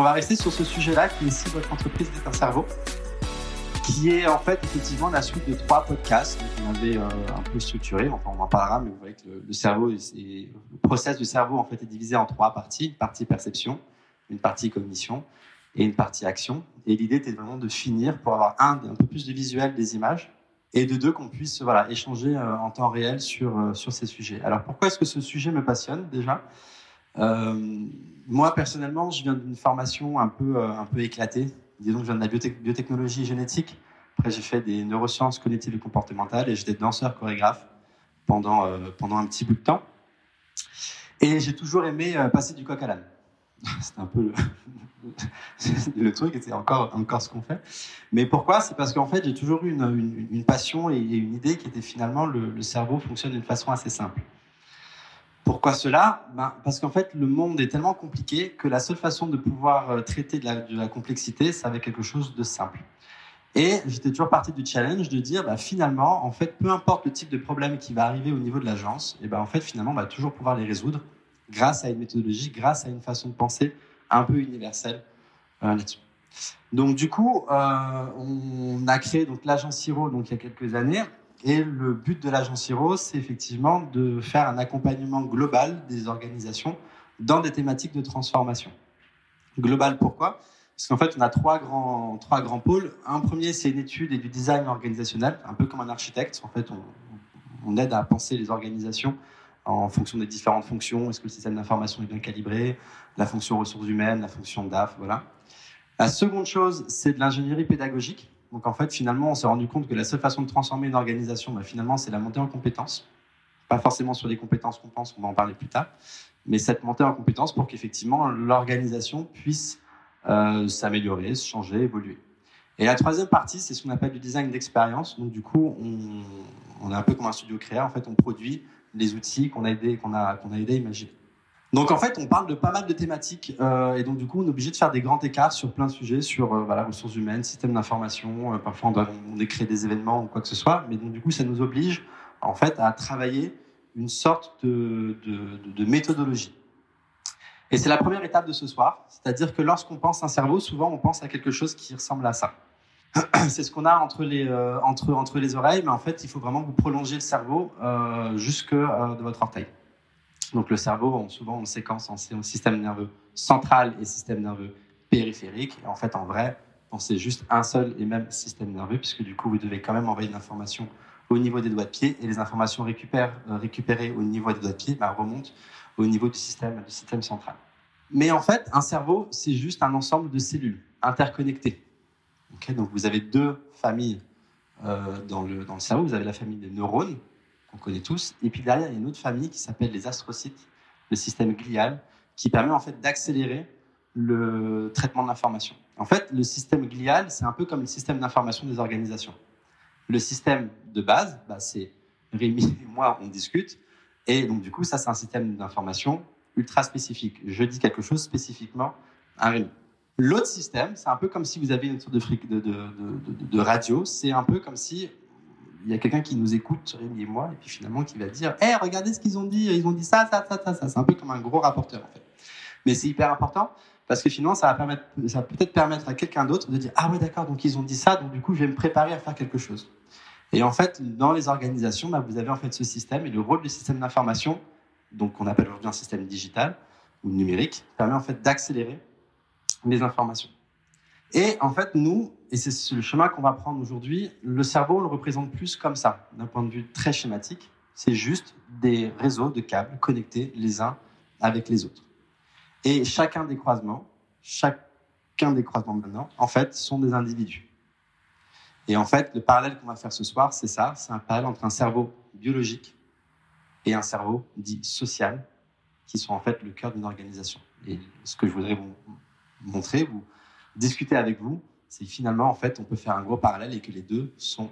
On va rester sur ce sujet-là qui est si votre entreprise est un cerveau, qui est en fait effectivement la suite de trois podcasts qu'on avait euh, un peu structurés. Enfin, on en parlera, mais vous voyez que le, cerveau, est, le process du cerveau en fait est divisé en trois parties une partie perception, une partie cognition et une partie action. Et l'idée était vraiment de finir pour avoir un, un peu plus de visuel des images et de deux qu'on puisse voilà échanger euh, en temps réel sur euh, sur ces sujets. Alors pourquoi est-ce que ce sujet me passionne déjà? Moi personnellement, je viens d'une formation un peu un peu éclatée. Disons que je viens de la biotechnologie génétique. Après, j'ai fait des neurosciences cognitives et comportementales et j'étais danseur chorégraphe pendant pendant un petit bout de temps. Et j'ai toujours aimé passer du coq à l'âne. C'est un peu le, le truc, et c'est encore, encore ce qu'on fait. Mais pourquoi? C'est parce qu'en fait, j'ai toujours eu une, une, passion et une idée qui était finalement le, le cerveau fonctionne d'une façon assez simple. Pourquoi cela? Ben, Parce qu'en fait, le monde est tellement compliqué que la seule façon de pouvoir euh, traiter de la, complexité, c'est avec quelque chose de simple. Et j'étais toujours parti du challenge de dire, bah, finalement, en fait, peu importe le type de problème qui va arriver au niveau de l'agence, et ben, en fait, finalement, on va toujours pouvoir les résoudre grâce à une méthodologie, grâce à une façon de penser un peu universelle euh, là-dessus. Donc du coup, euh, on a créé l'agence Hiro donc il y a quelques années. Et le but de l'agence Hiro, c'est effectivement de faire un accompagnement global des organisations dans des thématiques de transformation. Global, pourquoi? Parce qu'en fait, on a trois grands, trois grands pôles. Un premier, c'est une étude et du design organisationnel, un peu comme un architecte. En fait, on, on aide à penser les organisations en fonction des différentes fonctions. Est-ce que le système d'information est bien calibré? La fonction ressources humaines, la fonction DAF, voilà. La seconde chose, c'est de l'ingénierie pédagogique. Donc en fait, finalement, on s'est rendu compte que la seule façon de transformer une organisation, bah, finalement, c'est la montée en compétences. Pas forcément sur les compétences qu'on pense, on va en parler plus tard, mais cette montée en compétences pour qu'effectivement l'organisation puisse euh, s'améliorer, se changer, évoluer. Et la troisième partie, c'est ce qu'on appelle du design d'expérience. Donc du coup, on, on est un peu comme un studio créa. En fait, on produit les outils qu'on a aidé qu'on a qu'on a aidé à imaginer. Donc en fait, on parle de pas mal de thématiques euh, et donc du coup, on est obligé de faire des grands écarts sur plein de sujets, sur euh, voilà, ressources humaines, système d'information. Euh, parfois, on doit on créer des événements ou quoi que ce soit, mais donc du coup, ça nous oblige en fait à travailler une sorte de, de, de méthodologie. Et c'est la première étape de ce soir, c'est-à-dire que lorsqu'on pense un cerveau, souvent on pense à quelque chose qui ressemble à ça. c'est ce qu'on a entre les, euh, entre, entre les oreilles, mais en fait, il faut vraiment vous prolongez le cerveau euh, jusque de votre orteil. Donc le cerveau, souvent, on séquence en, système nerveux central et système nerveux périphérique. Et en fait, en vrai, pensez juste un seul et même système nerveux, puisque du coup, vous devez quand même envoyer de l'information au niveau des doigts de pied, et les informations récupérées au niveau des doigts de pied bah, remontent au niveau du système, du système central. Mais en fait, un cerveau, c'est juste un ensemble de cellules interconnectées donc vous avez deux familles euh, dans, le, dans le cerveau. Vous avez la famille des neurones, qu'on connaît tous, et puis derrière, il y a une autre famille qui s'appelle les astrocytes, le système glial, qui permet en fait d'accélérer le traitement de l'information. En fait, le système glial, c'est un peu comme le système d'information des organisations. Le système de base, bah, c'est Rémi et moi, on discute, et donc du coup, ça, c'est un système d'information ultra spécifique. Je dis quelque chose spécifiquement à Rémi. L'autre système, c'est un peu comme si vous avez une sorte de, radio. C'est un peu comme si il y a quelqu'un qui nous écoute, Rémi et moi, et puis finalement qui va dire Hé, regardez ce qu'ils ont dit, ils ont dit ça, ça, ça, ça, ça. C'est un peu comme un gros rapporteur, en fait. Mais c'est hyper important parce que finalement, ça va, permettre, ça va peut-être permettre à quelqu'un d'autre de dire Ah, ouais, d'accord, donc ils ont dit ça, donc du coup, je vais me préparer à faire quelque chose. Et en fait, dans les organisations, bah, vous avez en fait ce système et le rôle du système d'information, donc qu'on appelle aujourd'hui un système digital ou numérique, permet en fait d'accélérer les informations. Et en fait, nous, et c'est le chemin qu'on va prendre aujourd'hui, le cerveau, on le représente plus comme ça, d'un point de vue très schématique. C'est juste des réseaux de câbles connectés les uns avec les autres. Et chacun des croisements, chacun des croisements maintenant, en fait, sont des individus. Et en fait, le parallèle qu'on va faire ce soir, c'est ça, c'est un parallèle entre un cerveau biologique et un cerveau dit social, qui sont en fait le cœur d'une organisation. Et ce que je voudrais vous montrer, vous discuter avec vous, c'est finalement, en fait, on peut faire un gros parallèle et que les deux sont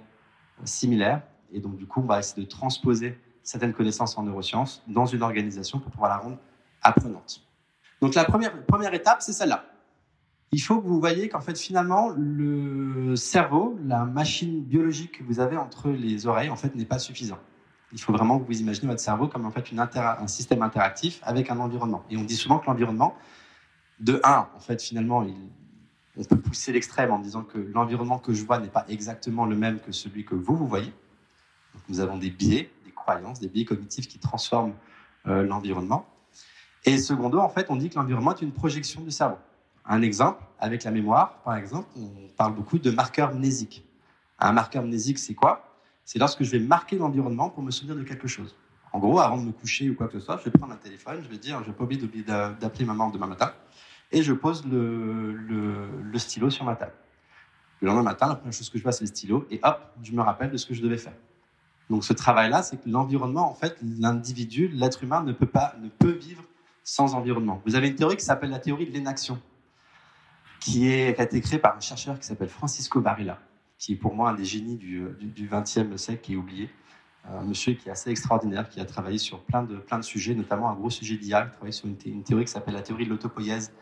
similaires. Et donc, du coup, on va essayer de transposer certaines connaissances en neurosciences dans une organisation pour pouvoir la rendre apprenante. Donc, la première, première étape, c'est celle-là. Il faut que vous voyez qu'en fait, finalement, le cerveau, la machine biologique que vous avez entre les oreilles, en fait, n'est pas suffisant. Il faut vraiment que vous imaginez votre cerveau comme en fait une un système interactif avec un environnement. Et on dit souvent que l'environnement, de un, en fait, finalement, on peut pousser l'extrême en disant que l'environnement que je vois n'est pas exactement le même que celui que vous, vous voyez. nous avons des biais, des croyances, des biais cognitifs qui transforment euh, l'environnement. Et secondo, en fait, on dit que l'environnement est une projection du cerveau. Un exemple, avec la mémoire, par exemple, on parle beaucoup de marqueurs mnésiques. Un marqueur mnésique, c'est quoi? C'est lorsque je vais marquer l'environnement pour me souvenir de quelque chose. En gros, avant de me coucher ou quoi que ce soit, je vais prendre un téléphone, je vais dire, je n'ai pas oublier d'appeler maman demain matin, et je pose le, stylo sur ma table. Le lendemain matin, la première chose que je vois, c'est le stylo, et hop, je me rappelle de ce que je devais faire. Donc ce travail-là, c'est que l'environnement, en fait, l'individu, l'être humain ne peut pas, ne peut vivre sans environnement. Vous avez une théorie qui s'appelle la théorie de l'inaction, qui, qui a été créée par un chercheur qui s'appelle Francisco Varela, qui est pour moi un des génies du XXe siècle qui est oublié un monsieur qui est assez extraordinaire, qui a travaillé sur plein de, plein de sujets, notamment un gros sujet d'IA. Il travaille sur une, théorie qui s'appelle la théorie de l'autopoïèse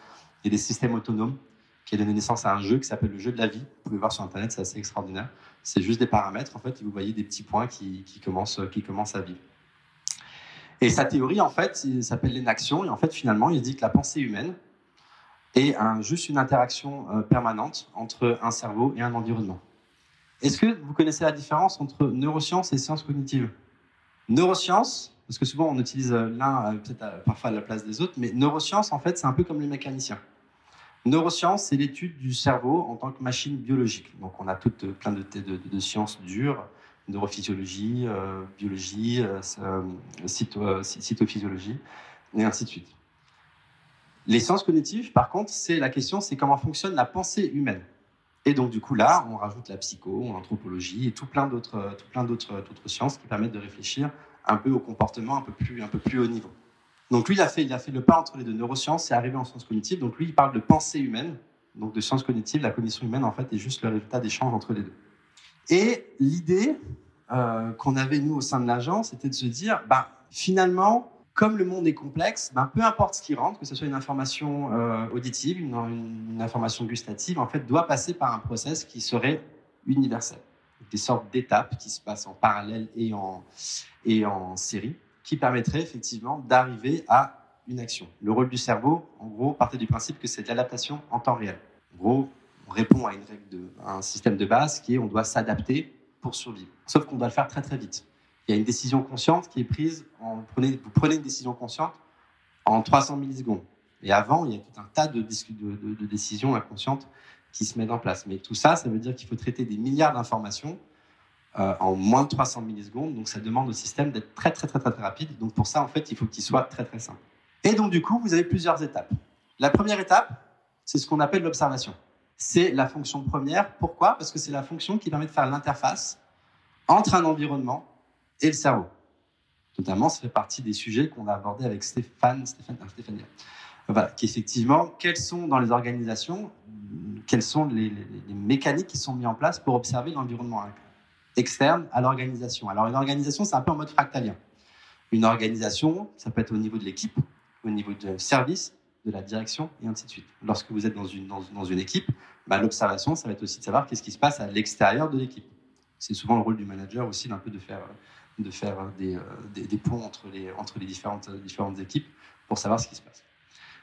et des systèmes autonomes, qui a donné naissance à un jeu qui s'appelle le jeu de la vie. Vous pouvez voir sur Internet, c'est assez extraordinaire. C'est juste des paramètres, en fait, et vous voyez des petits points qui, qui, commencent, qui commencent à vivre. Et sa théorie, en fait, s'appelle l'énaction. Et en fait, finalement, il dit que la pensée humaine est juste une interaction euh, permanente entre un cerveau et un environnement. Est-ce que vous connaissez la différence entre neurosciences et sciences cognitives? Neurosciences, parce que souvent on utilise l'un euh, peut-être parfois à la place des autres, mais neurosciences, en fait, c'est un peu comme les mécaniciens. Neurosciences, c'est l'étude du cerveau en tant que machine biologique. Donc on a toutes euh, plein de, de, sciences dures, neurophysiologie, euh, biologie, cytophysiologie, et ainsi de suite. Les sciences cognitives, par contre, c'est la question, c'est comment fonctionne la pensée humaine. Et donc, du coup, là, on rajoute la psycho, l'anthropologie et tout plein d'autres sciences qui permettent de réfléchir un peu au comportement un peu plus, un peu plus haut niveau. Donc, lui, il a fait, le pas entre les deux neurosciences et arrivé en sciences cognitives. Donc, lui, il parle de pensée humaine, donc de sciences cognitives. La cognition humaine, en fait, est juste le résultat d'échanges entre les deux. Et l'idée euh, qu'on avait, nous, au sein de l'agence, c'était de se dire, bah, finalement, comme le monde est complexe, ben, peu importe ce qui rentre, que ce soit une information euh, auditive, une, information gustative, en fait, doit passer par un process qui serait universel. Des sortes d'étapes qui se passent en parallèle et en série, qui permettraient effectivement d'arriver à une action. Le rôle du cerveau, en gros, partait du principe que c'est l'adaptation en temps réel. En gros, on répond à une règle de, un système de base qui est on doit s'adapter pour survivre. Sauf qu'on doit le faire très très vite il y a une décision consciente qui est prise, en, prenez, vous prenez une décision consciente en 300 millisecondes. Et avant, il y a tout un tas de, de, décisions inconscientes qui se mettent en place. Mais tout ça, ça veut dire qu'il faut traiter des milliards d'informations euh, en moins de 300 millisecondes. Donc ça demande au système d'être très, très, très, très, très rapide. Donc pour ça, en fait, il faut qu'il soit très, très simple. Et donc du coup, vous avez plusieurs étapes. La première étape, c'est ce qu'on appelle l'observation. C'est la fonction première. Pourquoi? Parce que c'est la fonction qui permet de faire l'interface entre un environnement et le cerveau. Notamment, ça fait partie des sujets qu'on a abordés avec Stéphane, Stéphane, ah, Stéphanie. Voilà, qui effectivement, quelles sont dans les organisations, quelles sont les, mécaniques qui sont mises en place pour observer l'environnement externe à l'organisation. Alors, une organisation, c'est un peu en mode fractalien. Une organisation, ça peut être au niveau de l'équipe, au niveau du service, de la direction, et ainsi de suite. Lorsque vous êtes dans une, dans, dans une équipe, bah, l'observation, ça va être aussi de savoir qu'est-ce qui se passe à l'extérieur de l'équipe. C'est souvent le rôle du manager aussi d'un peu de faire de faire des, euh, des, des, ponts entre les, entre les différentes, différentes équipes pour savoir ce qui se passe.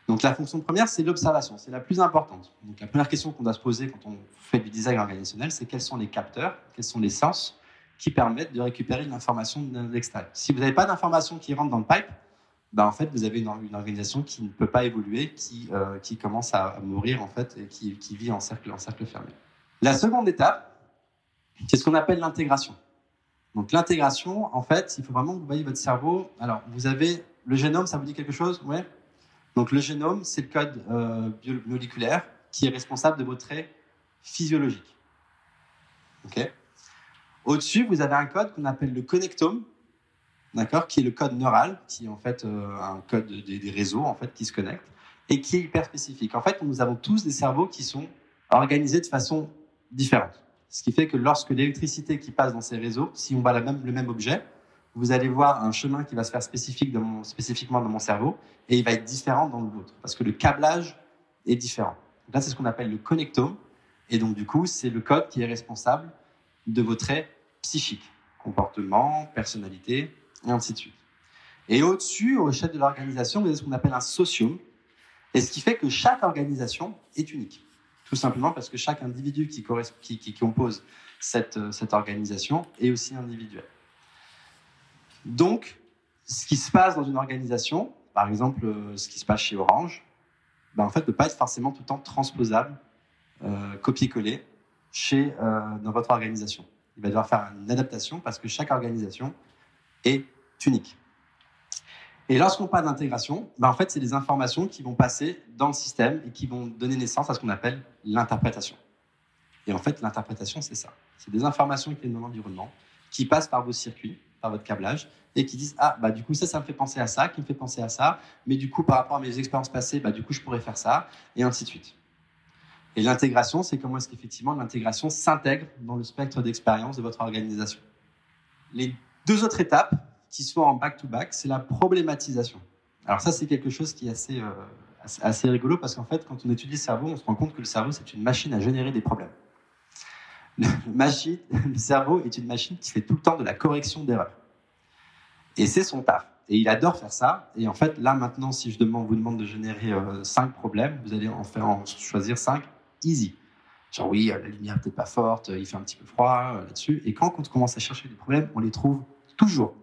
Donc la fonction première, c'est l'observation, c'est la plus importante. Donc la première question qu'on doit se poser quand on fait du design organisationnel, c'est quels sont les capteurs, quels sont les sens qui permettent de récupérer l'information de l'extérieur. Si vous n'avez pas d'information qui rentre dans le pipe, ben en fait, vous avez une, organisation qui ne peut pas évoluer, qui, euh, qui commence à, mourir en fait et qui, qui vit en cercle, en cercle fermé. La seconde étape, c'est ce qu'on appelle l'intégration. Donc l'intégration, en fait, il faut vraiment que vous voyez votre cerveau. Alors, vous avez le génome, ça vous dit quelque chose? Ouais. Donc le génome, c'est le code euh, moléculaire qui est responsable de vos traits physiologiques. Ok? Au-dessus, vous avez un code qu'on appelle le connectome, d'accord, qui est le code neural, qui est en fait euh, un code des, réseaux en fait qui se connectent et qui est hyper spécifique. En fait, nous avons tous des cerveaux qui sont organisés de façon différente. Ce qui fait que lorsque l'électricité qui passe dans ces réseaux, si on voit même, le même objet, vous allez voir un chemin qui va se faire spécifique mon, spécifiquement dans mon cerveau et il va être différent dans le vôtre parce que le câblage est différent. là, c'est ce qu'on appelle le connectome. Et donc, du coup, c'est le code qui est responsable de vos traits psychiques, comportement, personnalité, et ainsi de suite. Et au-dessus, au chef de l'organisation, vous avez ce qu'on appelle un socium. Et ce qui fait que chaque organisation est unique. Tout simplement parce que chaque individu qui, qui, qui compose cette, euh, cette organisation est aussi individuel. Donc, ce qui se passe dans une organisation, par exemple euh, ce qui se passe chez Orange, ben, en fait, ne peut pas être forcément tout le temps transposable, euh, copier-coller chez euh, dans votre organisation. Il va devoir faire une adaptation parce que chaque organisation est unique. Et lorsqu'on parle d'intégration, ben en fait, c'est des informations qui vont passer dans le système et qui vont donner naissance à ce qu'on appelle l'interprétation. Et en fait, l'interprétation, c'est ça. C'est des informations qui viennent de l'environnement, qui passent par vos circuits, par votre câblage, et qui disent ah bah du coup ça ça me fait penser à ça, qui me fait penser à ça, mais du coup par rapport à mes expériences passées, bah du coup je pourrais faire ça, et ainsi de suite. Et l'intégration, c'est comment est-ce qu'effectivement l'intégration s'intègre dans le spectre d'expérience de votre organisation. Les deux autres étapes qui sont en back-to-back, c'est la problématisation. Alors ça, c'est quelque chose qui est assez, euh, assez, rigolo parce qu'en fait, quand on étudie le cerveau, on se rend compte que le cerveau, c'est une machine à générer des problèmes. Le, machine, le cerveau est une machine qui fait tout le temps de la correction d'erreurs. Et c'est son taf. Et il adore faire ça. Et en fait, là, maintenant, si je vous demande de générer euh, cinq problèmes, vous allez en faire en choisir cinq easy. Genre, oui, euh, la lumière peut-être pas forte, il fait un petit peu froid euh, là-dessus. Et quand on commence à chercher des problèmes, on les trouve toujours.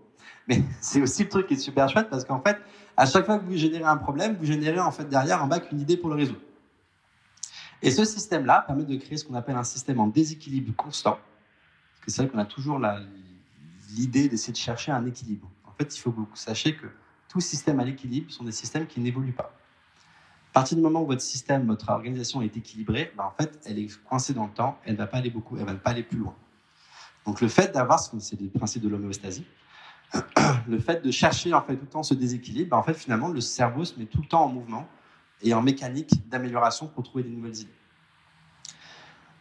Mais c'est aussi le truc qui est super chouette parce qu'en fait, à chaque fois que vous générez un problème, vous générez en fait derrière en bac une idée pour le résoudre. Et ce système-là permet de créer ce qu'on appelle un système en déséquilibre constant. Parce que c'est vrai qu'on a toujours l'idée d'essayer de chercher un équilibre. En fait, il faut que vous sachiez que tous systèmes à l'équilibre sont des systèmes qui n'évoluent pas. À partir du moment où votre système, votre organisation est équilibrée, ben en fait, elle est coincée dans le temps, elle ne va pas aller beaucoup, elle ne va pas aller plus loin. Donc le fait d'avoir, c'est le principe de l'homéostasie, le fait de chercher en fait tout le temps ce déséquilibre, ben en fait finalement le cerveau se met tout le temps en mouvement et en mécanique d'amélioration pour trouver des nouvelles idées.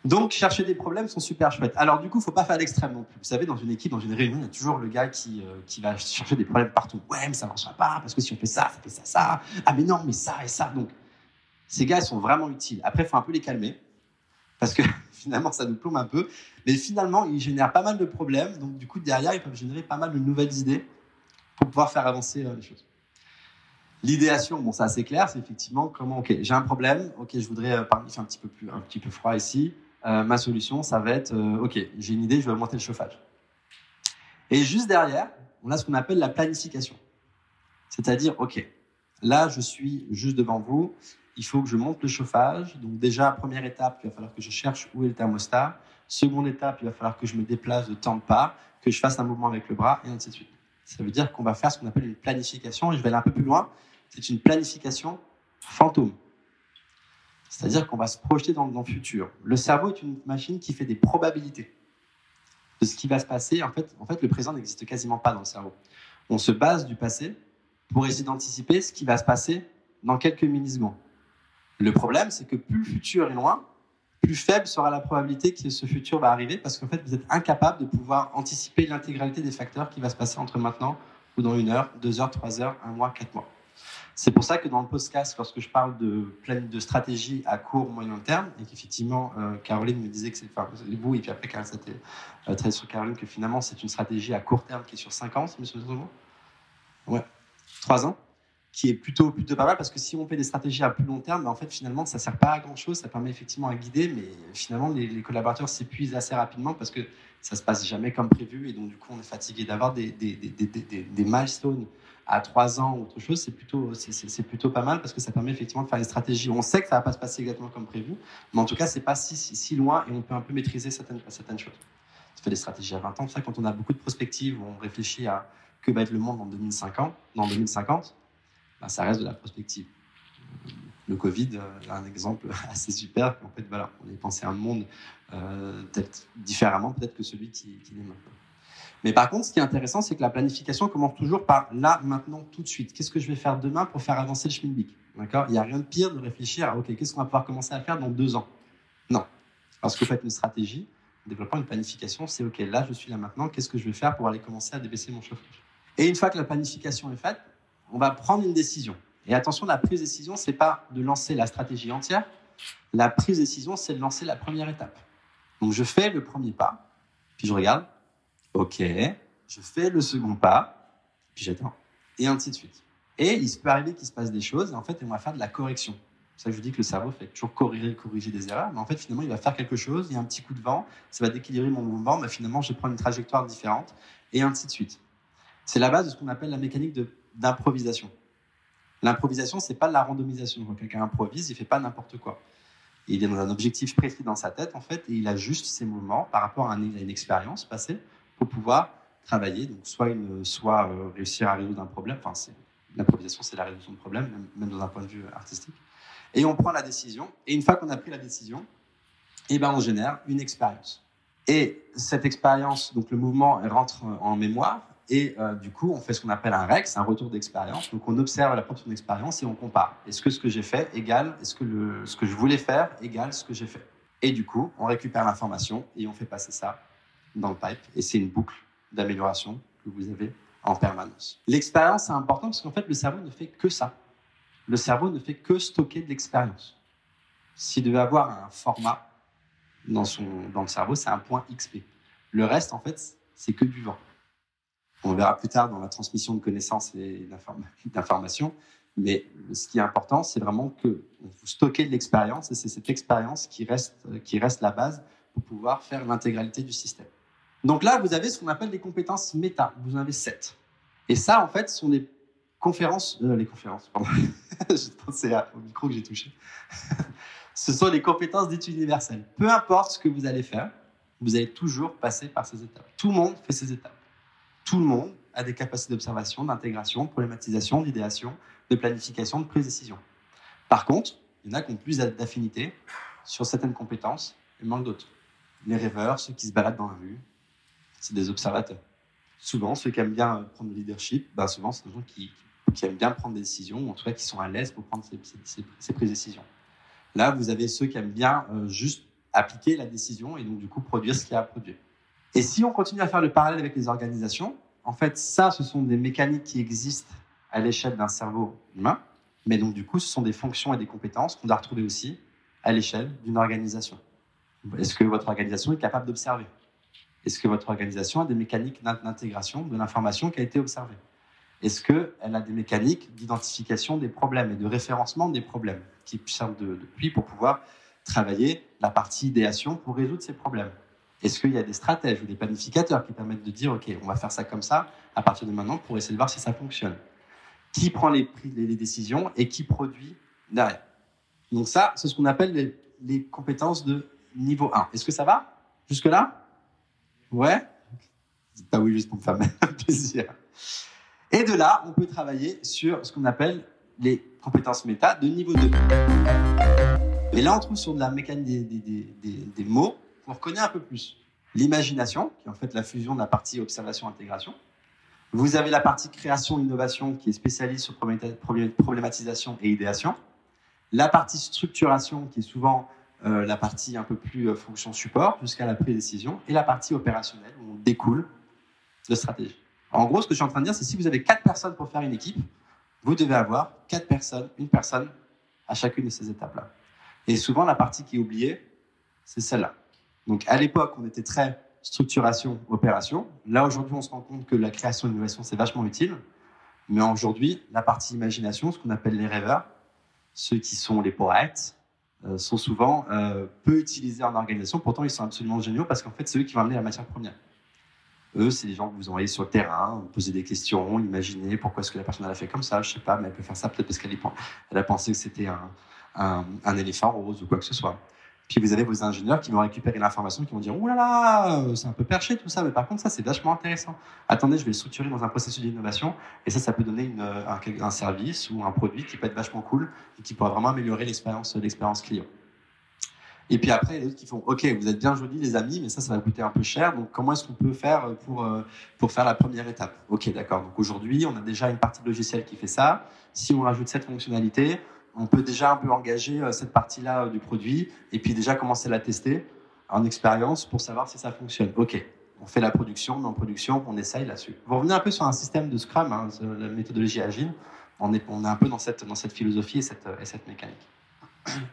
Donc, chercher des problèmes sont super chouettes. Alors, du coup, il ne faut pas faire l'extrême non plus. Vous savez, dans une équipe, dans une réunion, il y a toujours le gars qui, euh, qui va chercher des problèmes partout. Ouais, mais ça ne marchera pas, parce que si on fait ça, ça fait ça, ça. Ah, mais non, mais ça et ça. Donc, ces gars, ils sont vraiment utiles. Après, il faut un peu les calmer, parce que finalement, ça nous plombe un peu. Mais finalement, ils génèrent pas mal de problèmes. Donc, du coup, derrière, ils peuvent générer pas mal de nouvelles idées pour pouvoir faire avancer euh, les choses. L'idéation, bon, c'est clair, c'est effectivement comment, ok, j'ai un problème, ok, je voudrais, euh, il fait un petit peu plus, un petit peu froid ici. Euh, ma solution, ça va être, euh, ok, j'ai une idée, je vais augmenter le chauffage. Et juste derrière, on a ce qu'on appelle la planification. C'est-à-dire, ok, là, je suis juste devant vous, il faut que je monte le chauffage. Donc déjà, première étape, il va falloir que je cherche où est le thermostat. Seconde étape, il va falloir que je me déplace de temps de pas, que je fasse un mouvement avec le bras, et ainsi de suite. Ça veut dire qu'on va faire ce qu'on appelle une planification, et je vais aller un peu plus loin, c'est une planification fantôme. C'est-à-dire qu'on va se projeter dans, le futur. Le cerveau est une machine qui fait des probabilités de ce qui va se passer. En fait, en fait le présent n'existe quasiment pas dans le cerveau. On se base du passé pour essayer d'anticiper ce qui va se passer dans quelques millisecondes. Le problème, c'est que plus le futur est loin, plus faible sera la probabilité que ce futur va arriver parce qu'en fait, vous êtes incapable de pouvoir anticiper l'intégralité des facteurs qui va se passer entre maintenant ou dans une heure, deux heures, trois heures, un mois, quatre mois. C'est pour ça que dans le podcast, lorsque je parle de plein de stratégie à court, moyen terme, et qu'effectivement, euh, Caroline me disait que c'est, vous, et puis après, Caroline, euh, très sur Caroline, que finalement, c'est une stratégie à court terme qui est sur 5 ans, si je me souviens Ouais, 3 ans, qui est plutôt, plutôt pas mal, parce que si on fait des stratégies à plus long terme, ben, en fait, finalement, ça sert pas à grand chose, ça permet effectivement à guider, mais finalement, les, collaborateurs s'épuisent assez rapidement parce que ça se passe jamais comme prévu, et donc, du coup, on est fatigué d'avoir des, des, des, des, des milestones à trois ans ou autre chose, c'est plutôt, c'est, plutôt pas mal parce que ça permet effectivement de faire des stratégies. On sait que ça va pas se passer exactement comme prévu, mais en tout cas, c'est pas si, si, loin et on peut un peu maîtriser certaines, certaines choses. On fait des stratégies à 20 ans. Ça, quand on a beaucoup de prospectives, on réfléchit à que va être le monde en 2050, dans 2050, ben, ça reste de la prospective. Le Covid est un exemple assez super. En fait, voilà, on a pensé à un monde euh, peut-être différemment, peut-être que celui qui, qui est maintenant. Mais par contre, ce qui est intéressant, c'est que la planification commence toujours par là, maintenant, tout de suite. Qu'est-ce que je vais faire demain pour faire avancer le Schmilblick? D'accord? Il n'y a rien de pire de réfléchir à OK, qu'est-ce qu'on va pouvoir commencer à faire dans deux ans? Non. Parce que vous faites une stratégie, en développant une planification, c'est OK, là, je suis là maintenant, qu'est-ce que je vais faire pour aller commencer à débaisser mon chauffage? Et une fois que la planification est faite, on va prendre une décision. Et attention, la prise de décision, c'est pas de lancer la stratégie entière. La prise de décision, c'est de lancer la première étape. Donc, je fais le premier pas, puis je regarde, Ok, je fais le second pas, puis j'attends. Et ainsi de suite. Et il se peut arriver qu'il se passe des choses, et en fait, on va faire de la correction. C'est ça que je dis que le cerveau fait toujours corriger, corriger des erreurs, mais en fait, finalement, il va faire quelque chose, il y a un petit coup de vent, ça va déquilibrer mon mouvement, mais finalement, je vais prendre une trajectoire différente, et ainsi de suite. C'est la base de ce qu'on appelle la mécanique d'improvisation. L'improvisation, c'est pas de la randomisation. Quand quelqu'un improvise, il fait pas n'importe quoi. Il est dans un objectif précis dans sa tête, en fait, et il ajuste ses mouvements par rapport à une, expérience passée pour pouvoir travailler, donc soit, une, soit euh, réussir à résoudre un problème, enfin, l'improvisation, c'est la résolution de problèmes, même, dans un point de vue artistique. Et on prend la décision, et une fois qu'on a pris la décision, eh ben, on génère une expérience. Et cette expérience, donc le mouvement rentre en mémoire, et euh, du coup, on fait ce qu'on appelle un REX, un retour d'expérience. Donc, on observe la propre expérience et on compare. Est-ce que ce que j'ai fait égale, est-ce que ce que je voulais faire égale ce que j'ai fait? Et du coup, on récupère l'information et on fait passer ça dans le pipe. Et c'est une boucle d'amélioration que vous avez en permanence. L'expérience, c'est important parce qu'en fait, le cerveau ne fait que ça. Le cerveau ne fait que stocker de l'expérience. S'il devait avoir un format dans, son, dans le cerveau, c'est un point XP. Le reste, en fait, c'est que du vent. On verra plus tard dans la transmission de connaissances et d'informations. Mais ce qui est important, c'est vraiment que vous stockez de l'expérience et c'est cette expérience qui reste, qui reste la base pour pouvoir faire l'intégralité du système. Donc là, vous avez ce qu'on appelle des compétences méta. Vous en avez sept. Et ça, en fait, sont des conférences. Euh, les conférences, pardon. j'ai pensé au micro que j'ai touché. ce sont les compétences d'études universelles. Peu importe ce que vous allez faire, vous allez toujours passer par ces étapes. Tout le monde fait ces étapes tout le monde a des capacités d'observation, d'intégration, de problématisation, d'idéation, de planification, de prise de décision. Par contre, il y en a qui ont plus d'affinité sur certaines compétences et manque d'autres. Les rêveurs, ceux qui se baladent dans la rue, c'est des observateurs. Souvent, ceux qui aiment bien prendre le leadership, ben souvent, c'est des gens qui, aiment bien prendre des décisions, ou en tout cas qui sont à l'aise pour prendre ces, prises de décision. Là, vous avez ceux qui aiment bien euh, juste appliquer la décision et donc du coup produire ce qu'il y a à produire. Et si on continue à faire le parallèle avec les organisations, en fait, ça, ce sont des mécaniques qui existent à l'échelle d'un cerveau humain, mais donc du coup, ce sont des fonctions et des compétences qu'on doit retrouver aussi à l'échelle d'une organisation. Est-ce que votre organisation est capable d'observer? Est-ce que votre organisation a des mécaniques d'intégration de l'information qui a été observée? Est-ce qu'elle a des mécaniques d'identification des problèmes et de référencement des problèmes qui servent depuis pour pouvoir travailler la partie idéation pour résoudre ces problèmes? Est-ce qu'il y a des stratèges ou des planificateurs qui permettent de dire, OK, on va faire ça comme ça à partir de maintenant pour essayer de voir si ça fonctionne? Qui prend les, les décisions et qui produit derrière? Donc ça, c'est ce qu'on appelle les, compétences de niveau 1. Est-ce que ça va? Jusque-là? Ouais Pas oui, juste pour me faire plaisir. Et de là, on peut travailler sur ce qu'on appelle les compétences méta de niveau 2. Et là, on trouve sur de la mécanique des, des mots on reconnaît un peu plus l'imagination, qui est en fait la fusion de la partie observation-intégration. Vous avez la partie création-innovation, qui est spécialiste sur problématisation et idéation. La partie structuration, qui est souvent euh, la partie un peu plus euh, fonction support, jusqu'à la prise décision. Et la partie opérationnelle, où on découle de stratégie. En gros, ce que je suis en train de dire, c'est si vous avez quatre personnes pour faire une équipe, vous devez avoir quatre personnes, une personne à chacune de ces étapes-là. Et souvent, la partie qui est oubliée, c'est celle-là. Donc à l'époque, on était très structuration, opération. Là, aujourd'hui, on se rend compte que la création et l'innovation, c'est vachement utile. Mais aujourd'hui, la partie imagination, ce qu'on appelle les rêveurs, ceux qui sont les poètes, sont souvent euh, peu utilisés en organisation. Pourtant, ils sont absolument géniaux parce qu'en fait, c'est eux qui vont amener la matière première. Eux, c'est les gens que vous envoyez sur le terrain, poser des questions, imaginer pourquoi est-ce que la personne a fait comme ça, je sais pas, mais elle peut faire ça peut-être parce qu'elle a pensé que c'était un, un éléphant rose ou quoi que ce soit. Puis vous avez vos ingénieurs qui vont récupérer l'information, qui vont dire, oh là là, c'est un peu perché tout ça, mais par contre ça c'est vachement intéressant. Attendez, je vais le structurer dans un processus d'innovation, et ça, ça peut donner une, un, un, service ou un produit qui peut être vachement cool et qui pourra vraiment améliorer l'expérience, l'expérience client. Et puis après, il y a d'autres qui font, OK, vous êtes bien jolis les amis, mais ça, ça va coûter un peu cher. Donc comment est-ce qu'on peut faire pour, euh, pour faire la première étape? OK, d'accord. Donc aujourd'hui, on a déjà une partie de logiciel qui fait ça. Si on rajoute cette fonctionnalité, on peut déjà un peu engager euh, cette partie-là euh, du produit et puis déjà commencer à la tester en expérience pour savoir si ça fonctionne. OK, on fait la production, en production, on essaye là-dessus. Vous revenez un peu sur un système de Scrum, hein, la méthodologie agile. On est, on est un peu dans cette, dans cette philosophie et cette, et cette mécanique.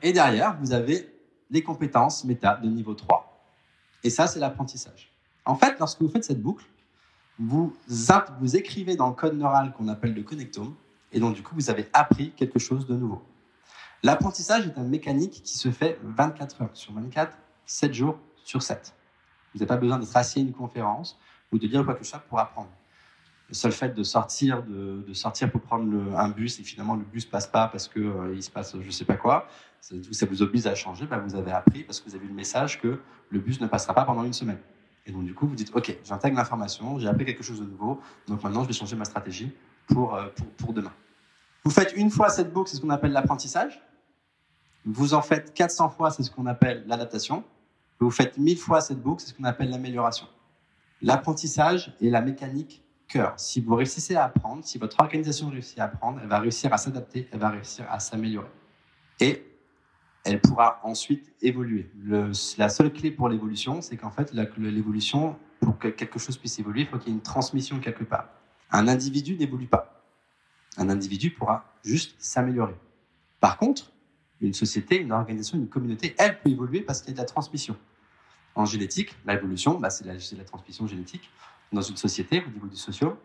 Et derrière, vous avez les compétences méta de niveau 3. Et ça, c'est l'apprentissage. En fait, lorsque vous faites cette boucle, vous, vous écrivez dans le code neural qu'on appelle le connectome, Et donc, du coup, vous avez appris quelque chose de nouveau. L'apprentissage est une mécanique qui se fait 24 heures sur 24, 7 jours sur 7. Vous n'avez pas besoin de tracer une conférence ou de dire quoi que ce soit pour apprendre. Le seul fait de sortir, de, sortir pour prendre un bus et finalement le bus passe pas parce que euh, il se passe je sais pas quoi, ça, ça vous oblige à changer, bah, vous avez appris parce que vous avez eu le message que le bus ne passera pas pendant une semaine. Et donc, du coup, vous dites, OK, j'intègre l'information, j'ai appris quelque chose de nouveau, donc maintenant, je vais changer ma stratégie pour, euh, pour, pour demain. Vous faites une fois cette boucle, c'est ce qu'on appelle l'apprentissage. Vous en faites 400 fois, c'est ce qu'on appelle l'adaptation. Vous faites 1000 fois cette boucle, c'est ce qu'on appelle l'amélioration. L'apprentissage est la mécanique cœur. Si vous réussissez à apprendre, si votre organisation réussit à apprendre, elle va réussir à s'adapter, elle va réussir à s'améliorer. Et elle pourra ensuite évoluer. La seule clé pour l'évolution, c'est qu'en fait, l'évolution, pour que quelque chose puisse évoluer, il faut qu'il y ait une transmission quelque part. Un individu n'évolue pas. Un individu pourra juste s'améliorer. Par contre, une société, une organisation, une communauté, elle peut évoluer parce qu'il y a de la transmission. En génétique, l'évolution, bah, c'est la, transmission génétique. Dans une société, au niveau du socio,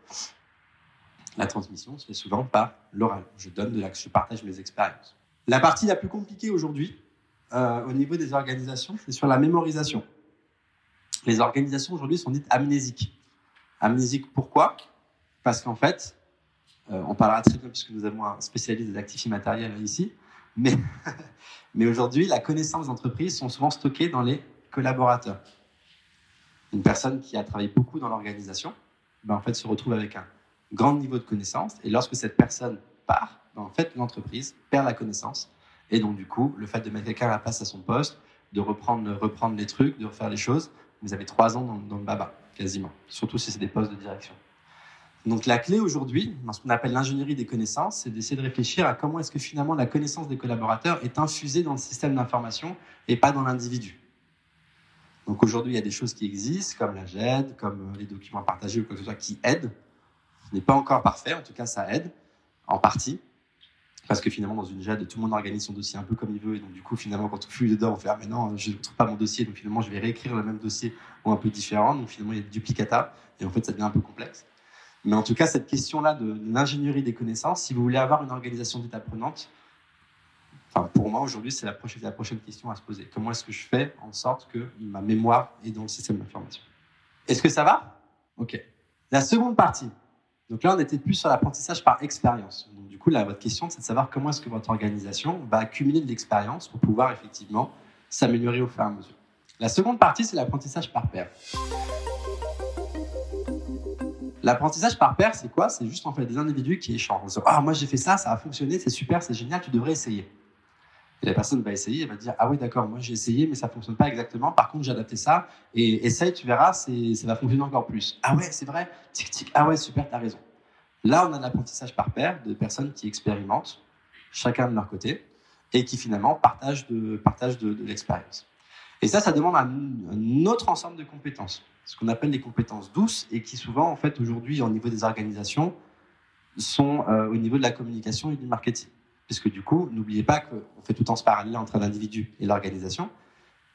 la transmission se fait souvent par l'oral. Je donne je partage mes expériences. La partie la plus compliquée aujourd'hui, euh, au niveau des organisations, c'est sur la mémorisation. Les organisations aujourd'hui sont dites amnésiques. Amnésiques pourquoi? Parce qu'en fait, on parlera très bien puisque nous avons un spécialiste des actifs immatériels ici, mais, mais aujourd'hui, la connaissance des entreprises sont souvent stockées dans les collaborateurs. Une personne qui a travaillé beaucoup dans l'organisation, ben en fait, se retrouve avec un grand niveau de connaissance, et lorsque cette personne part, ben en fait, l'entreprise perd la connaissance, et donc du coup, le fait de mettre quelqu'un à la place à son poste, de reprendre, reprendre les trucs, de refaire les choses, vous avez trois ans dans, dans le baba, quasiment, surtout si c'est des postes de direction. Donc la clé aujourd'hui, dans ce qu'on appelle l'ingénierie des connaissances, c'est d'essayer de réfléchir à comment est-ce que finalement la connaissance des collaborateurs est infusée dans le système d'information et pas dans l'individu. Donc aujourd'hui, il y a des choses qui existent, comme la GED, comme les documents partagés ou quoi que ce soit, qui aident. Ce n'est pas encore parfait, en tout cas ça aide, en partie. Parce que finalement, dans une GED, tout le monde organise son dossier un peu comme il veut. Et donc, du coup, finalement, quand on fouille dedans, on fait Ah, mais non, je ne trouve pas mon dossier. Donc, finalement, je vais réécrire le même dossier ou un peu différent. Donc, finalement, il y a duplicata. Et en fait, ça devient un peu complexe. Mais en tout cas, cette question-là de, l'ingénierie des connaissances, si vous voulez avoir une organisation dite apprenante, enfin, pour moi, aujourd'hui, c'est la prochaine, la prochaine question à se poser. Comment est-ce que je fais en sorte que ma mémoire est dans le système d'information? Est-ce que ça va? OK. La seconde partie. Donc là, on était plus sur l'apprentissage par expérience. Donc, du coup, là, votre question, c'est de savoir comment est-ce que votre organisation va accumuler de l'expérience pour pouvoir effectivement s'améliorer au fur et à mesure. La seconde partie, c'est l'apprentissage par pair. L'apprentissage par pair, c'est quoi? C'est juste en fait des individus qui échangent. Ah, moi j'ai fait ça, ça a fonctionné, c'est super, c'est génial, tu devrais essayer. Et la personne va essayer, elle va dire Ah oui, d'accord, moi j'ai essayé, mais ça fonctionne pas exactement. Par contre, j'ai adapté ça et essaye, tu verras, ça va fonctionner encore plus. Ah ouais, c'est vrai, tic tic, ah ouais, super, tu as raison. Là, on a l'apprentissage par pair de personnes qui expérimentent, chacun de leur côté, et qui finalement partagent de, partagent de, l'expérience. Et ça, ça demande un autre ensemble de compétences ce qu'on appelle les compétences douces et qui souvent, en fait, aujourd'hui, au niveau des organisations, sont euh, au niveau de la communication et du marketing. Puisque du coup, n'oubliez pas qu'on fait tout le temps ce parallèle entre l'individu et l'organisation.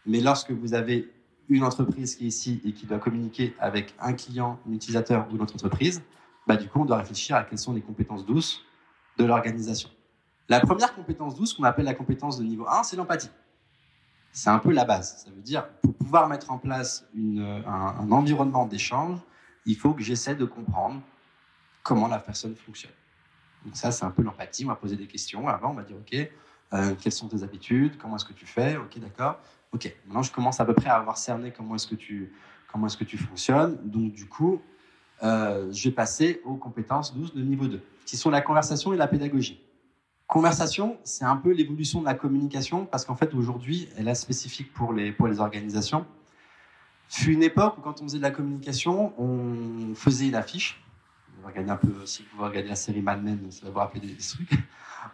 Mais lorsque vous avez une entreprise qui est ici et qui doit communiquer avec un client, un utilisateur ou une autre entreprise, bah, du coup, on doit réfléchir à quelles sont les compétences douces de l'organisation. La première compétence douce, qu'on appelle la compétence de niveau 1, c'est l'empathie. C'est un peu la base. Ça veut dire, pour pouvoir mettre en place un, environnement d'échange, il faut que j'essaie de comprendre comment la personne fonctionne. Donc ça, c'est un peu l'empathie. On va poser des questions. Avant, on va dire, OK, euh, quelles sont tes habitudes? Comment est-ce que tu fais? OK, d'accord. OK, maintenant, je commence à peu près à avoir cerné comment est-ce que tu, comment est-ce que tu fonctionnes. Donc, du coup, euh, je vais passer aux compétences 12 de niveau 2, qui sont la conversation et la pédagogie. Conversation, c'est un peu l'évolution de la communication parce qu'en fait aujourd'hui, elle est spécifique pour les, pour les organisations. Fut une époque où quand on faisait de la communication, on faisait une affiche. Va un peu, si vous regardez la série Mad Men, ça va vous rappeler des, trucs.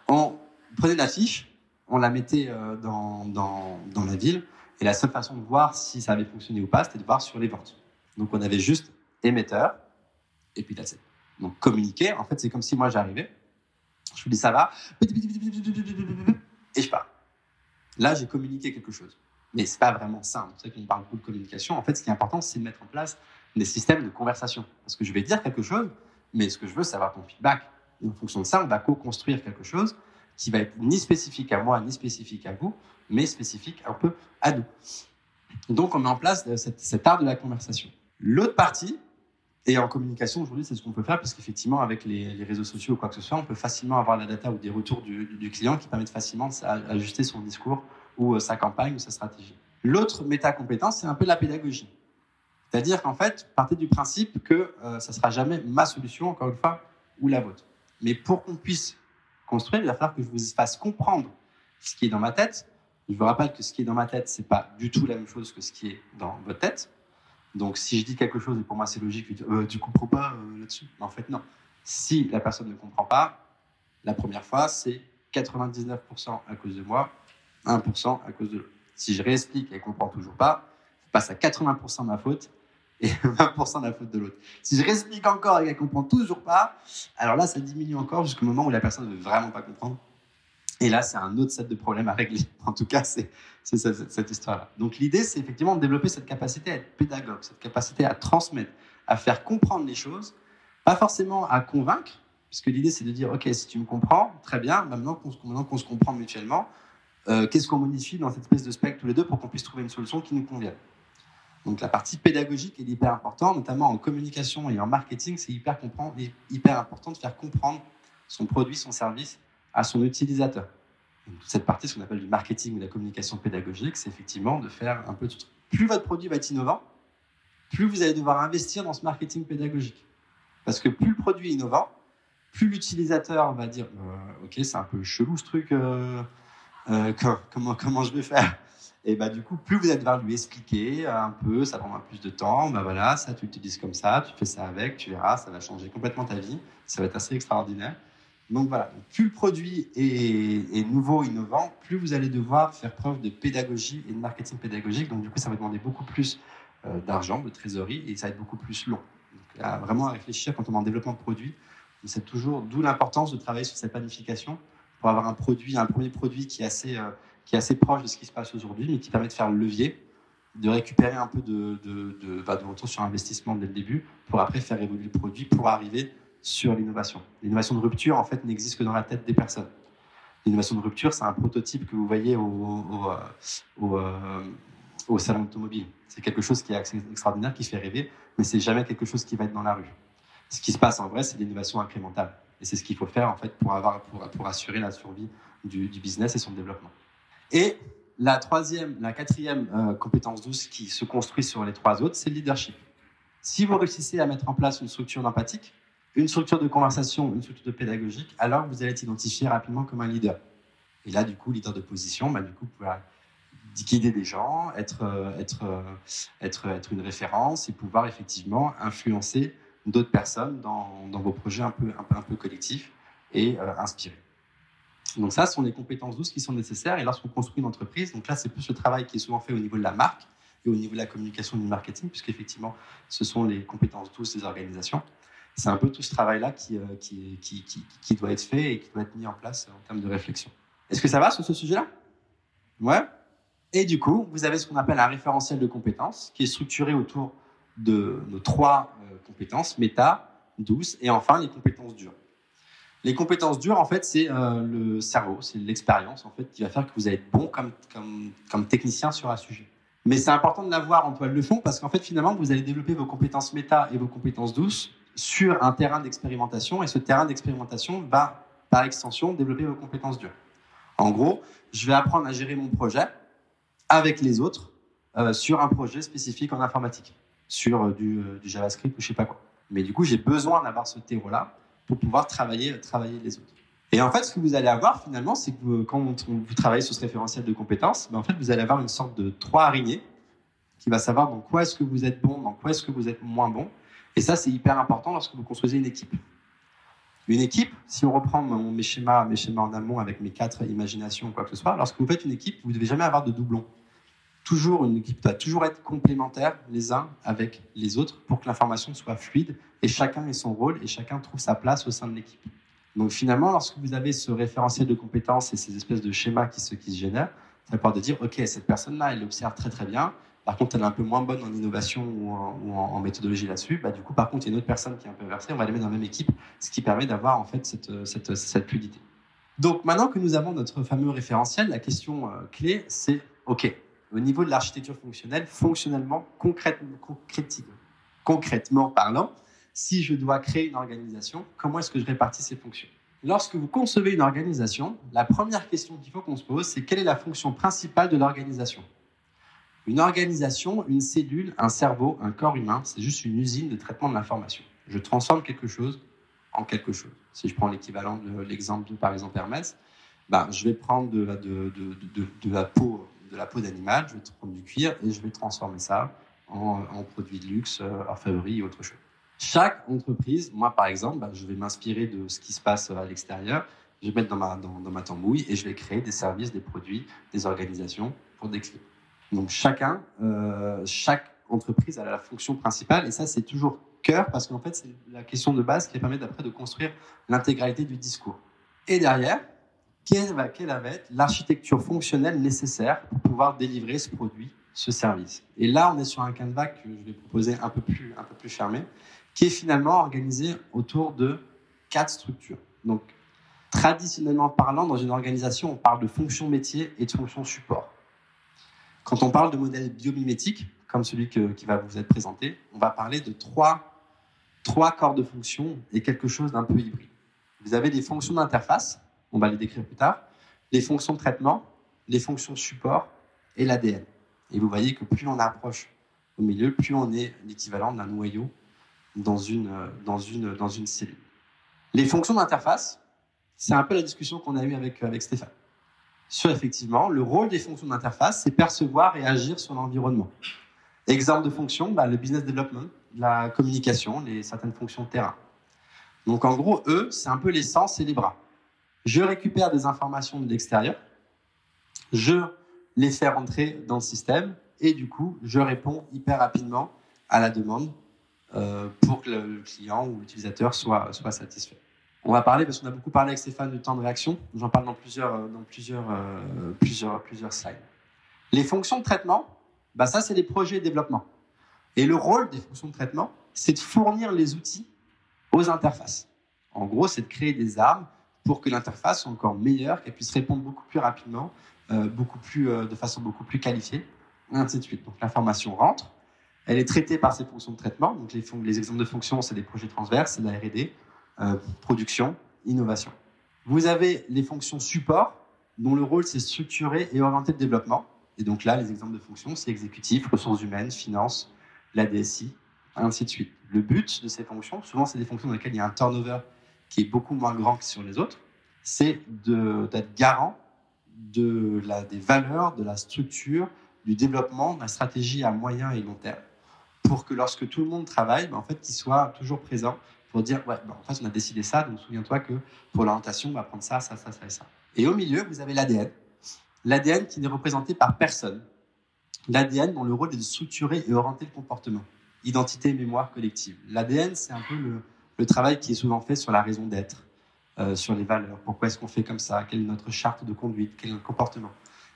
On prenait une affiche, on la mettait euh, dans, dans, dans la ville et la seule façon de voir si ça avait fonctionné ou pas, c'était de voir sur les ventes. Donc on avait juste émetteur et puis that's Donc communiquer, en fait, c'est comme si moi j'arrivais je vous dis ça va. Et je pars. Là, j'ai communiqué quelque chose. Mais c'est pas vraiment simple. C'est qu'on parle beaucoup de communication. En fait, ce qui est important, c'est de mettre en place des systèmes de conversation. Parce que je vais dire quelque chose, mais ce que je veux, c'est avoir ton feedback. Et en fonction de ça, on va co-construire quelque chose qui va être ni spécifique à moi, ni spécifique à vous, mais spécifique un peu à nous. Donc, on met en place cet, art de la conversation. L'autre partie, et en communication aujourd'hui, c'est ce qu'on peut faire, parce qu'effectivement, avec les, réseaux sociaux ou quoi que ce soit, on peut facilement avoir la data ou des retours du, client qui permettent facilement d'ajuster son discours ou euh, sa campagne ou sa stratégie. L'autre méta-compétence, c'est un peu la pédagogie. C'est-à-dire qu'en fait, partez du principe que euh, ça ne sera jamais ma solution, encore une fois, ou la vôtre. Mais pour qu'on puisse construire, il va falloir que je vous fasse comprendre ce qui est dans ma tête. Je vous rappelle que ce qui est dans ma tête, c'est pas du tout la même chose que ce qui est dans votre tête. Donc, si je dis quelque chose et pour moi c'est logique, euh, tu comprends pas euh, là-dessus. Mais en fait, non. Si la personne ne comprend pas, la première fois, c'est 99% à cause de moi, 1% à cause de l'autre. Si je réexplique et elle comprend toujours pas, je passe à 80% ma faute et 20% la faute de l'autre. Si je réexplique encore et qu'elle comprend toujours pas, alors là, ça diminue encore jusqu'au moment où la personne ne veut vraiment pas comprendre. Et là, c'est un autre set de problèmes à régler. En tout cas, c'est cette, cette histoire-là. Donc l'idée, c'est effectivement de développer cette capacité à être pédagogue, cette capacité à transmettre, à faire comprendre les choses, pas forcément à convaincre, puisque l'idée, c'est de dire, OK, si tu me comprends, très bien, maintenant qu'on se comprend mutuellement, euh, qu'est-ce qu'on modifie dans cette espèce de spectre tous les deux pour qu'on puisse trouver une solution qui nous convienne? Donc la partie pédagogique est hyper importante, notamment en communication et en marketing, c'est hyper, hyper important de faire comprendre son produit, son service à son utilisateur. Cette partie, ce qu'on appelle du marketing ou de la communication pédagogique, c'est effectivement de faire un peu tout. Plus votre produit va être innovant, plus vous allez devoir investir dans ce marketing pédagogique. Parce que plus le produit est innovant, plus l'utilisateur va dire euh, Ok, c'est un peu chelou ce truc, euh, euh, comment, comment je vais faire? Et bah, du coup, plus vous allez devoir lui expliquer un peu, ça prendra plus de temps. Bah voilà, ça, tu l'utilises comme ça, tu fais ça avec, tu verras, ça va changer complètement ta vie. Ça va être assez extraordinaire. Donc voilà, plus le produit est, nouveau, innovant, plus vous allez devoir faire preuve de pédagogie et de marketing pédagogique. Donc du coup, ça va demander beaucoup plus euh, d'argent, de trésorerie, et ça va être beaucoup plus long. Donc vraiment à réfléchir quand on est en développement de produit, c'est toujours d'où l'importance de travailler sur cette planification pour avoir un produit, un premier produit qui est assez euh, qui est assez proche de ce qui se passe aujourd'hui, mais qui permet de faire le levier, de récupérer un peu de, de, de, bah, de retour sur investissement dès le début, pour après faire évoluer le produit, pour arriver sur l'innovation. L'innovation de rupture, en fait, n'existe que dans la tête des personnes. L'innovation de rupture, c'est un prototype que vous voyez au, euh, au salon automobile. C'est quelque chose qui est extraordinaire, qui fait rêver, mais c'est jamais quelque chose qui va être dans la rue. Ce qui se passe en vrai, c'est l'innovation incrémentale. Et c'est ce qu'il faut faire en fait pour, avoir, pour, pour assurer la survie du, business et son développement. Et la troisième, la quatrième euh, compétence douce qui se construit sur les trois autres, c'est le leadership. Si vous réussissez à mettre en place une structure d'empathique, une structure de conversation, une structure de pédagogique, alors vous allez être identifié rapidement comme un leader. Et là, du coup, leader de position, bah, du coup, vous pouvez guider des gens, être, euh, euh, une référence et pouvoir effectivement influencer d'autres personnes dans, vos projets un peu, collectifs et inspirer. Donc ça, ce sont des compétences douces qui sont nécessaires. Et lorsqu'on construit une entreprise, donc là, c'est plus le travail qui est souvent fait au niveau de la marque et au niveau de la communication du marketing, puisqu'effectivement, ce sont les compétences douces des organisations. C'est un peu tout ce travail-là qui, euh, qui, doit être fait et qui doit être mis en place en termes de réflexion. Est-ce que ça va sur ce sujet-là? Ouais. Et du coup, vous avez ce qu'on appelle un référentiel de compétences qui est structuré autour de nos trois euh, compétences, méta, douce et enfin les compétences dures. Les compétences dures, en fait, c'est euh, le cerveau, c'est l'expérience, en fait, qui va faire que vous allez être bon comme, comme, comme technicien sur un sujet. Mais c'est important de l'avoir en toile de fond parce qu'en fait, finalement, vous allez développer vos compétences méta et vos compétences douces sur un terrain d'expérimentation et ce terrain d'expérimentation va, par extension, développer vos compétences dures. En gros, je vais apprendre à gérer mon projet avec les autres euh, sur un projet spécifique en informatique, sur euh, du, du, JavaScript ou je sais pas quoi. Mais du coup, j'ai besoin d'avoir ce terreau-là pour pouvoir travailler, travailler les autres. Et en fait, ce que vous allez avoir finalement, c'est que quand vous travaillez sur ce référentiel de compétences, ben en fait, vous allez avoir une sorte de trois araignées qui va savoir dans quoi est-ce que vous êtes bon, dans quoi est-ce que vous êtes moins bon. Et ça, c'est hyper important lorsque vous construisez une équipe. Une équipe, si on reprend mes schémas, mes schémas en amont avec mes quatre imaginations quoi que ce soit, lorsque vous faites une équipe, vous ne devez jamais avoir de doublons. Toujours, une équipe doit toujours être complémentaire les uns avec les autres pour que l'information soit fluide et chacun ait son rôle et chacun trouve sa place au sein de l'équipe. Donc finalement, lorsque vous avez ce référentiel de compétences et ces espèces de schémas qui se, qui se génèrent, ça pouvoir de dire, OK, cette personne-là, elle observe très très bien, Par contre, elle est un peu moins bonne en innovation ou en, méthodologie là-dessus. Bah, du coup, par contre, il y a une autre personne qui est un peu versée. On va les mettre dans la même équipe, ce qui permet d'avoir en fait cette, cette, cette. Donc, maintenant que nous avons notre fameux référentiel, la question euh, clé, c'est OK. Au niveau de l'architecture fonctionnelle, fonctionnellement, concrètement, concrètement parlant, si je dois créer une organisation, comment est-ce que je répartis ces fonctions? Lorsque vous concevez une organisation, la première question qu'il faut qu'on se pose, c'est quelle est la fonction principale de l'organisation? Une organisation, une cellule, un cerveau, un corps humain, c'est juste une usine de traitement de l'information. Je transforme quelque chose en quelque chose. Si je prends l'équivalent de l'exemple de, par exemple, Hermès, ben, je vais prendre de la, peau de la peau d'animal, je vais prendre du cuir et je vais transformer ça en, en produits de luxe, euh, orfèvrerie et autre chose. Chaque entreprise, moi par exemple, bah, je vais m'inspirer de ce qui se passe à l'extérieur, je vais mettre dans ma, dans, ma tambouille et je vais créer des services, des produits, des organisations pour des clients. Donc chacun, euh, chaque entreprise a la fonction principale et ça c'est toujours cœur parce qu'en fait c'est la question de base qui permet d'après de construire l'intégralité du discours. Et derrière, quelle va, quelle va être l'architecture fonctionnelle nécessaire pour pouvoir délivrer ce produit, ce service? Et là on est sur un canevas que je vais proposer un peu plus, un peu plus fermé qui est finalement organisé autour de quatre structures. Donc, traditionnellement parlant, dans une organisation, on parle de fonction métier et de fonction support. Quand on parle de modèle biomimétique, comme celui qui va vous être présenté, on va parler de trois, trois corps de fonction et quelque chose d'un peu hybride. Vous avez des fonctions d'interface, on va les décrire plus tard, les fonctions de traitement, les fonctions support et l'ADN. Et vous voyez que plus on approche au milieu, plus on est l'équivalent d'un noyau dans une, dans une, dans une cellule. Les fonctions d'interface, c'est un peu la discussion qu'on a eue avec, avec Stéphane. Sur effectivement, le rôle des fonctions d'interface, c'est percevoir et agir sur l'environnement. Exemple de fonction, bah, le business development, la communication, les, certaines fonctions de terrain. Donc en gros, eux, c'est un peu les sens et les bras. Je récupère des informations de l'extérieur, je les fais rentrer dans le système et du coup, je réponds hyper rapidement à la demande euh, pour que le client ou l'utilisateur soit, soit satisfait. On va parler, parce qu'on a beaucoup parlé avec Stéphane du temps de réaction, j'en parle dans plusieurs, euh, dans plusieurs, euh, plusieurs, plusieurs slides. Les fonctions de traitement, bah ça c'est les projets de développement. Et le rôle des fonctions de traitement, c'est de fournir les outils aux interfaces. En gros, c'est de créer des armes pour que l'interface soit encore meilleure, qu'elle puisse répondre beaucoup plus rapidement, euh, beaucoup plus, de façon beaucoup plus qualifiée, et ainsi de suite. Donc l'information rentre, elle est traitée par ces fonctions de traitement. Donc les, les exemples de fonctions, c'est des projets transverses, c'est de la R&D, production, innovation. Vous avez les fonctions support, dont le rôle c'est structurer et orienter le développement. Et donc là, les exemples de fonctions, c'est exécutif, ressources humaines, finance, la DSI, ainsi de suite. Le but de ces fonctions, souvent c'est des fonctions dans lesquelles il y a un turnover qui est beaucoup moins grand que sur les autres, c'est d'être garant des valeurs, de la structure, du développement, de la stratégie à moyen et long terme pour que lorsque tout le monde travaille, ben, en fait, qu'il soit toujours présent pour dire, ouais, ben, en fait, on a décidé ça, donc souviens-toi que pour l'orientation, on va prendre ça, ça, ça, ça et ça. Et au milieu, vous avez l'ADN. L'ADN qui n'est représenté par personne. L'ADN dont le rôle est de structurer et orienter le comportement. Identité, mémoire collective. L'ADN, c'est un peu le, le, travail qui est souvent fait sur la raison d'être, euh, sur les valeurs. Pourquoi est-ce qu'on fait comme ça? Quelle est notre charte de conduite? Quel est notre comportement?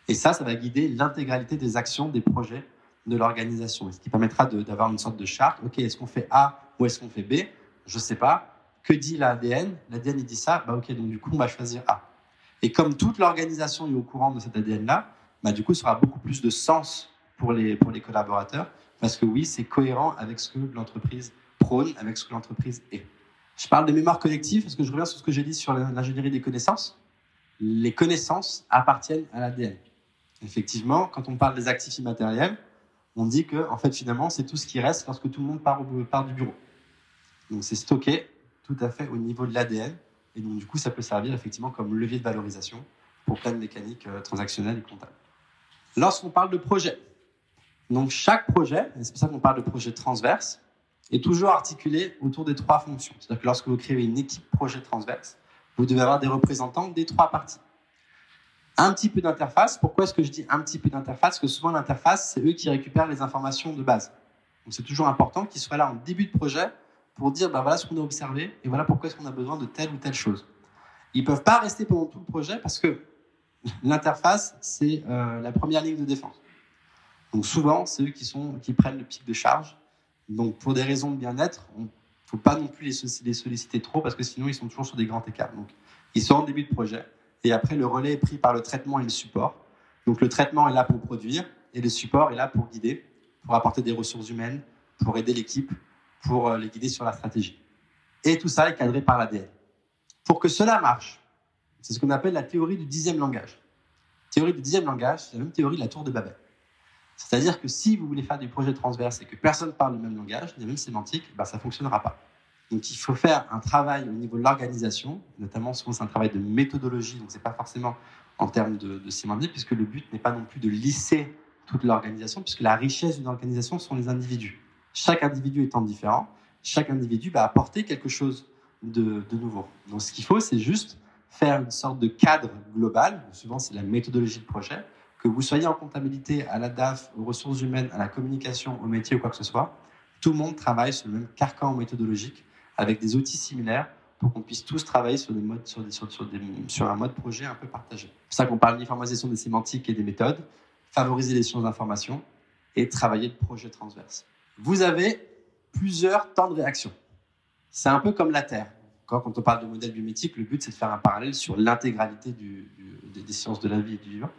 Et ça, ça va guider l'intégralité des actions, des projets de l'organisation, ce qui permettra d'avoir une sorte de charte. OK, est-ce qu'on fait A ou est-ce qu'on fait B? Je sais pas. Que dit l'ADN L'ADN, il dit ça. Bah, OK, donc du coup, on va choisir A. Et comme toute l'organisation est au courant de cet ADN-là, bah, du coup, ça aura beaucoup plus de sens pour les, pour les collaborateurs, parce que oui, c'est cohérent avec ce que l'entreprise prône, avec ce que l'entreprise est. Je parle de mémoire collective parce que je reviens sur ce que j'ai dit sur l'ingénierie des connaissances. Les connaissances appartiennent à l'ADN. Effectivement, quand on parle des actifs immatériels, on dit que en fait finalement c'est tout ce qui reste lorsque tout le monde part du bureau. Donc c'est stocké tout à fait au niveau de l'ADN et donc du coup ça peut servir effectivement comme levier de valorisation pour plein de mécaniques euh, transactionnelles et comptables. Lorsqu'on parle de projet, donc chaque projet, et c'est pour ça qu'on parle de projet transverse, est toujours articulé autour des trois fonctions. C'est-à-dire que lorsque vous créez une équipe projet transverse, vous devez avoir des représentants des trois parties un petit peu d'interface. Pourquoi est-ce que je dis un petit peu d'interface? Parce que souvent l'interface, c'est eux qui récupèrent les informations de base. Donc c'est toujours important qu'ils soient là en début de projet pour dire ben voilà ce qu'on a observé et voilà pourquoi est-ce qu'on a besoin de telle ou telle chose. Ils peuvent pas rester pendant tout le projet parce que l'interface, c'est euh, la première ligne de défense. Donc souvent, c'est eux qui, sont, qui prennent le pic de charge. Donc pour des raisons de bien-être, on ne faut pas non plus les, solliciter trop parce que sinon, ils sont toujours sur des grands écarts. Donc ils sont en début de projet et après, le relais est pris par le traitement et le support. Donc le traitement est là pour produire et le support est là pour guider, pour apporter des ressources humaines, pour aider l'équipe, pour euh, les guider sur la stratégie. Et tout ça est cadré par l'ADN. Pour que cela marche, c'est ce qu'on appelle la théorie du dixième langage. théorie du dixième langage, c'est la même théorie de la tour de Babel. C'est-à-dire que si vous voulez faire des projets transverses et que personne parle le même langage, les mêmes sémantiques, ben ça ne fonctionnera pas. Donc il faut faire un travail au niveau de l'organisation, notamment souvent c'est un travail de méthodologie, donc ce n'est pas forcément en termes de sémantique, puisque le but n'est pas non plus de lisser toute l'organisation, puisque la richesse d'une organisation sont les individus. Chaque individu étant différent, chaque individu va apporter quelque chose de, de nouveau. Donc ce qu'il faut, c'est juste faire une sorte de cadre global, souvent c'est la méthodologie de projet, que vous soyez en comptabilité, à la DAF, aux ressources humaines, à la communication, au métier ou quoi que ce soit, tout le monde travaille sur le même carcan méthodologique avec des outils similaires pour qu'on puisse tous travailler sur, un mode projet un peu partagé. C'est pour ça qu'on parle d'uniformisation des sémantiques et des méthodes, favoriser les sciences d'information et travailler le projet transverse. Vous avez plusieurs temps de réaction. C'est un peu comme la Terre. Quand on parle de modèle biométrique, le but c'est de faire un parallèle sur l'intégralité des sciences de la vie et du vivant.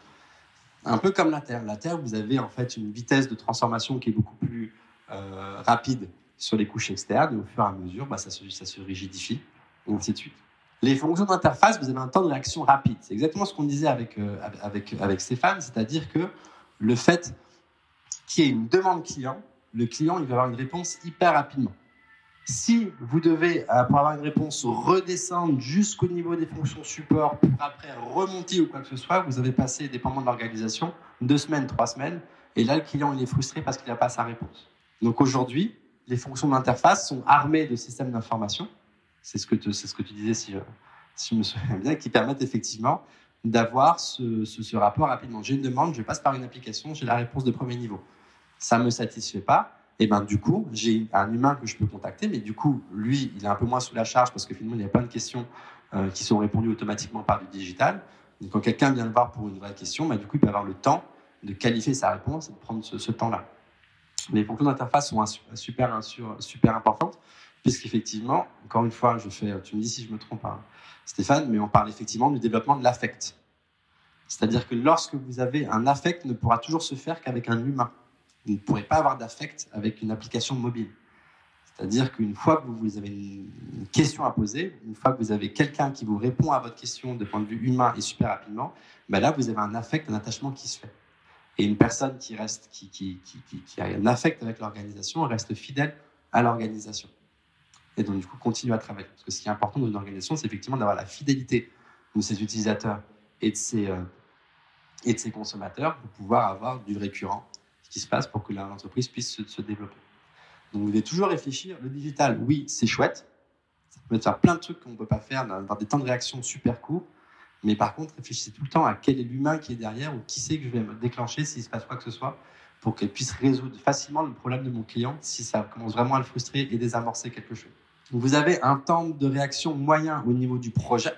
Un peu comme la Terre. La Terre, vous avez en fait une vitesse de transformation qui est beaucoup plus euh, rapide sur les couches externes, et au fur et à mesure, bah, ça, se, ça se rigidifie, et ainsi de suite. Les fonctions d'interface, vous avez un temps de réaction rapide. C'est exactement ce qu'on disait avec, euh, avec, avec Stéphane, c'est-à-dire que le fait qu'il y ait une demande client, le client il va avoir une réponse hyper rapidement. Si vous devez, euh, pour avoir une réponse, redescendre jusqu'au niveau des fonctions support pour après remonter ou quoi que ce soit, vous avez passé, dépendamment de l'organisation, deux semaines, trois semaines, et là le client il est frustré parce qu'il n'a pas sa réponse. Donc aujourd'hui, les fonctions d'interface sont armées de systèmes d'information. C'est ce, que ce que tu disais, si je, si je me souviens bien, qui permettent effectivement d'avoir ce, ce, rapport rapidement. J'ai une demande, je passe par une application, j'ai la réponse de premier niveau. Ça ne me satisfait pas. Et ben du coup, j'ai un humain que je peux contacter, mais du coup, lui, il est un peu moins sous la charge parce que finalement, il y a plein de questions euh, qui sont répondues automatiquement par du digital. Donc, quand quelqu'un vient le voir pour une vraie question, ben, du coup, il peut avoir le temps de qualifier sa réponse et de prendre ce, temps-là. Les fonctions d'interface sont super, super importantes, puisqu'effectivement, encore une fois, je fais, tu me dis si je me trompe, hein, Stéphane, mais on parle effectivement du développement de l'affect. C'est-à-dire que lorsque vous avez un affect, ne pourra toujours se faire qu'avec un humain. Vous ne pourrez pas avoir d'affect avec une application mobile. C'est-à-dire qu'une fois que vous avez une question à poser, une fois que vous avez quelqu'un qui vous répond à votre question de point de vue humain et super rapidement, ben là, vous avez un affect, un attachement qui se fait. Et une personne qui reste, qui, a un affect avec l'organisation, reste fidèle à l'organisation. Et donc, du coup, continue à travailler. Parce que ce qui est important dans une organisation, c'est effectivement d'avoir la fidélité de ses utilisateurs et de ses, euh, et de ses consommateurs pour pouvoir avoir du récurrent qui se passe pour que l'entreprise puisse se, développer. Donc, vous devez toujours réfléchir. Le digital, oui, c'est chouette. Ça peut faire plein de trucs qu'on ne peut pas faire dans des temps de réaction super courts. Mais par contre, réfléchissez tout le temps à quel est l'humain qui est derrière ou qui c'est que je vais me déclencher s'il se passe quoi que ce soit pour qu'elle puisse résoudre facilement le problème de mon client si ça commence vraiment à le frustrer et désamorcer quelque chose. vous avez un temps de réaction moyen au niveau du projet.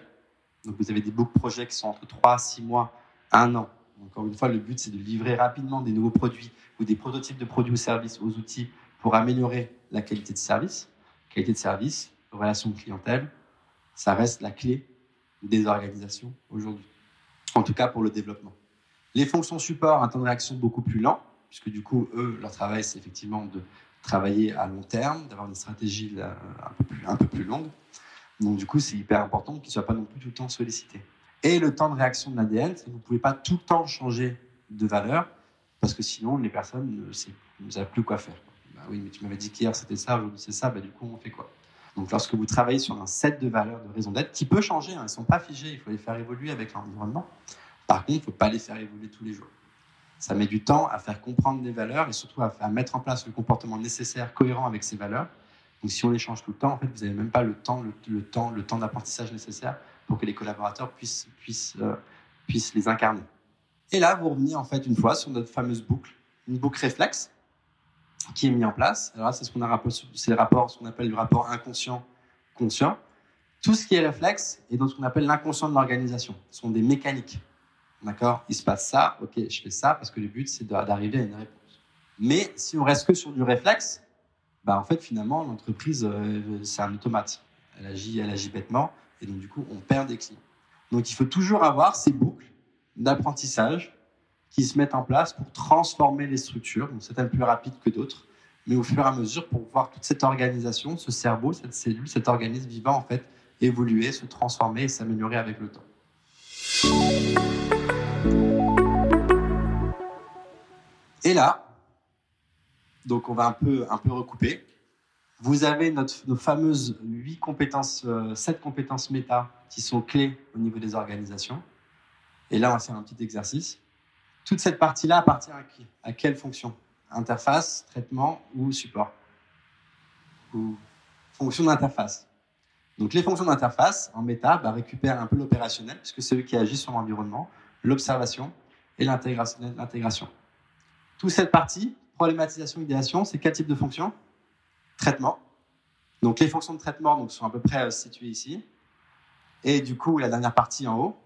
Donc vous avez des book projets qui sont entre 3, 6 mois, 1 an. Encore une fois, le but c'est de livrer rapidement des nouveaux produits ou des prototypes de produits ou services aux outils pour améliorer la qualité de service. Qualité de service, relation clientèle, ça reste la clé des organisations aujourd'hui, en tout cas pour le développement. Les fonctions support, un temps de réaction beaucoup plus lent, puisque du coup, eux, leur travail, c'est effectivement de travailler à long terme, d'avoir une stratégie un peu plus, un peu plus longue. Donc du coup, c'est hyper important qu'ils ne soient pas non plus tout le temps sollicités. Et le temps de réaction de l'ADN, vous ne pouvez pas tout le temps changer de valeur, parce que sinon, les personnes ne savent plus quoi faire. Bah oui, mais tu m'avais dit qu'hier c'était ça, aujourd'hui c'est ça, bah, du coup, on fait quoi? Donc, lorsque vous travaillez sur un set de valeurs de raison d'être, qui peut changer, hein, elles ne sont pas figées, il faut les faire évoluer avec l'environnement. Par contre, il ne faut pas les faire évoluer tous les jours. Ça met du temps à faire comprendre des valeurs et surtout à, mettre en place le comportement nécessaire, cohérent avec ces valeurs. Donc, si on les change tout le temps, en fait, vous n'avez même pas le temps, le, temps, le temps d'apprentissage nécessaire pour que les collaborateurs puissent, puissent, euh, puissent les incarner. Et là, vous revenez en fait une fois sur notre fameuse boucle, une boucle réflexe qui est mis en place. Alors c'est ce qu'on c'est le rapport, ce qu'on appelle le rapport inconscient-conscient. Tout ce qui est réflexe est dans ce qu'on appelle l'inconscient de l'organisation. Ce sont des mécaniques. D'accord? Il se passe ça, ok, je fais ça parce que le but c'est d'arriver à une réponse. Mais si on reste que sur du réflexe, bah en fait, finalement, l'entreprise, euh, c'est un automate. Elle agit, elle agit bêtement, et donc du coup, on perd des clients. Donc, il faut toujours avoir ces boucles d'apprentissage qui se mettent en place pour transformer les structures. Donc, un plus rapide que d'autres, mais au fur et à mesure, pour voir toute cette organisation, ce cerveau, cette cellule, cet organisme vivant, en fait, évoluer, se transformer et s'améliorer avec le temps. Et là, donc on va un peu, un peu recouper. Vous avez notre, nos fameuses 8 compétences, 7 euh, compétences méta qui sont clés au niveau des organisations. Et là, on va faire un petit exercice. Toute cette partie-là appartient à qui? À quelle fonction? Interface, traitement ou support? Ou fonction d'interface donc les fonctions d'interface en méta bah, récupèrent un peu l'opérationnel, puisque c'est eux qui agissent sur l'environnement, l'observation et l'intégration. Toute cette partie, problématisation, idéation, c'est quel type de fonction? Traitement. Donc les fonctions de traitement donc, sont à peu près euh, situées ici. Et du coup, la dernière partie en haut,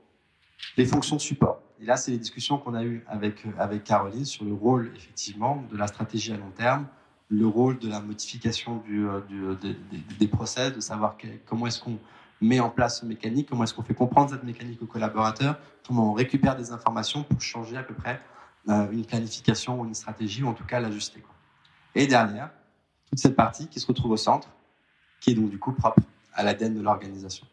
les fonctions de support. Et là, c'est les discussions qu'on a eues avec, euh, avec Caroline sur le rôle, effectivement, de la stratégie à long terme, le rôle de la modification euh, euh, des, process, de savoir comment est-ce qu'on met en place ce mécanique, comment est-ce qu'on fait comprendre cette mécanique aux collaborateurs, comment on récupère des informations pour changer à peu près une planification ou une stratégie, ou en tout cas l'ajuster. Et derrière, toute cette partie qui se retrouve au centre, qui est donc du coup propre à l'ADN de l'organisation.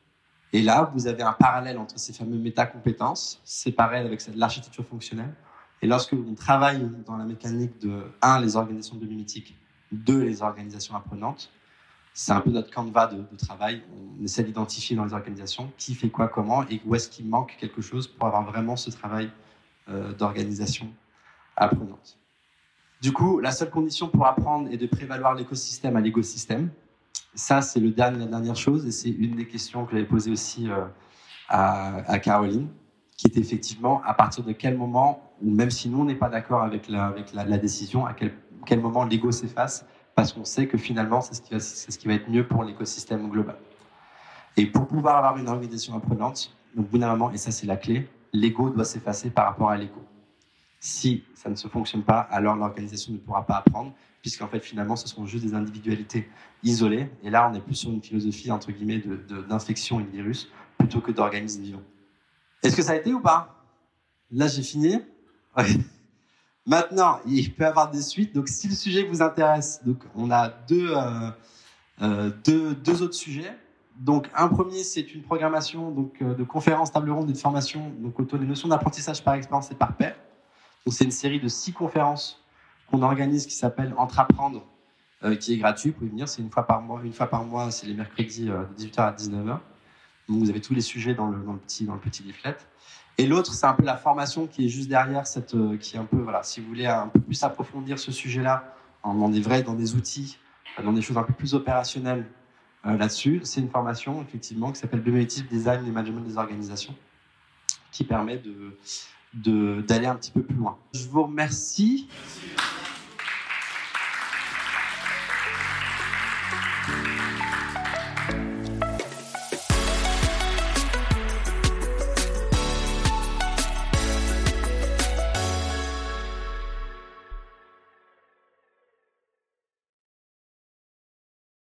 Et là, vous avez un parallèle entre ces fameux méta-compétences, séparées avec l'architecture fonctionnelle. Et lorsque on travaille dans la mécanique de, un, les organisations de mimétique, deux, les organisations apprenantes. C'est un peu notre canevas de, travail. On essaie d'identifier dans les organisations qui fait quoi, comment et où est-ce qu'il manque quelque chose pour avoir vraiment ce travail euh, d'organisation apprenante. Du coup, la seule condition pour apprendre est de prévaloir l'écosystème à l'écosystème. Ça, c'est le dernier, la dernière chose et c'est une des questions que j'avais posées aussi euh, à, Caroline, qui est effectivement à partir de quel moment, ou même si nous on n'est pas d'accord avec, la, décision, à quel moment l'ego s'efface, parce qu'on sait que finalement, c'est ce, qui va, ce qui va être mieux pour l'écosystème global. Et pour pouvoir avoir une organisation apprenante, donc, bout d'un moment, et ça c'est la clé, l'ego doit s'effacer par rapport à l'ego. Si ça ne se fonctionne pas, alors l'organisation ne pourra pas apprendre, puisqu'en fait, finalement, ce sont juste des individualités isolées. Et là, on est plus sur une philosophie, entre guillemets, d'infection et de virus, plutôt que d'organismes vivants. Est-ce que ça a été ou pas? Là, j'ai fini. Maintenant, il peut y avoir des suites. Donc, si le sujet vous intéresse, donc on a deux, euh, euh, deux, deux, autres sujets. Donc, un premier, c'est une programmation donc, euh, de conférences, table ronde et de formation donc, autour des notions d'apprentissage par expérience et par pair. C'est une série de six conférences qu'on organise qui s'appelle Entreprendre, qui est gratuit. Vous pouvez venir, c'est une fois par mois. Une fois par mois, c'est les mercredis de 18h à 19h. Donc, vous avez tous les sujets dans le, petit, dans petit leaflet. Et l'autre, c'est un peu la formation qui est juste derrière, cette, euh, qui est un peu, voilà, si vous voulez un peu plus approfondir ce sujet-là, dans des vrais, dans des outils, dans des choses un peu plus opérationnelles euh, là-dessus, c'est une formation effectivement qui s'appelle Biométique Design et Management des organisations, qui permet de d'aller un petit peu plus loin. Je vous remercie.